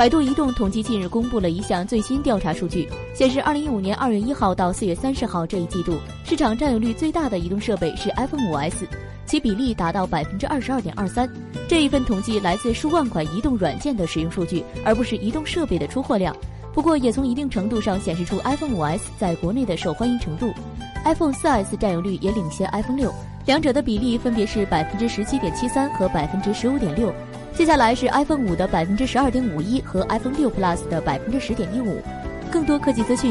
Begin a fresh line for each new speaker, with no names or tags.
百度移动统计近日公布了一项最新调查数据，显示，二零一五年二月一号到四月三十号这一季度，市场占有率最大的移动设备是 iPhone 5S，其比例达到百分之二十二点二三。这一份统计来自数万款移动软件的使用数据，而不是移动设备的出货量。不过，也从一定程度上显示出 iPhone 5S 在国内的受欢迎程度。iPhone 4S 占有率也领先 iPhone 六，两者的比例分别是百分之十七点七三和百分之十五点六。接下来是 iPhone 五的百分之十二点五一和 iPhone 六 Plus 的百分之十点一五。更多科技资讯。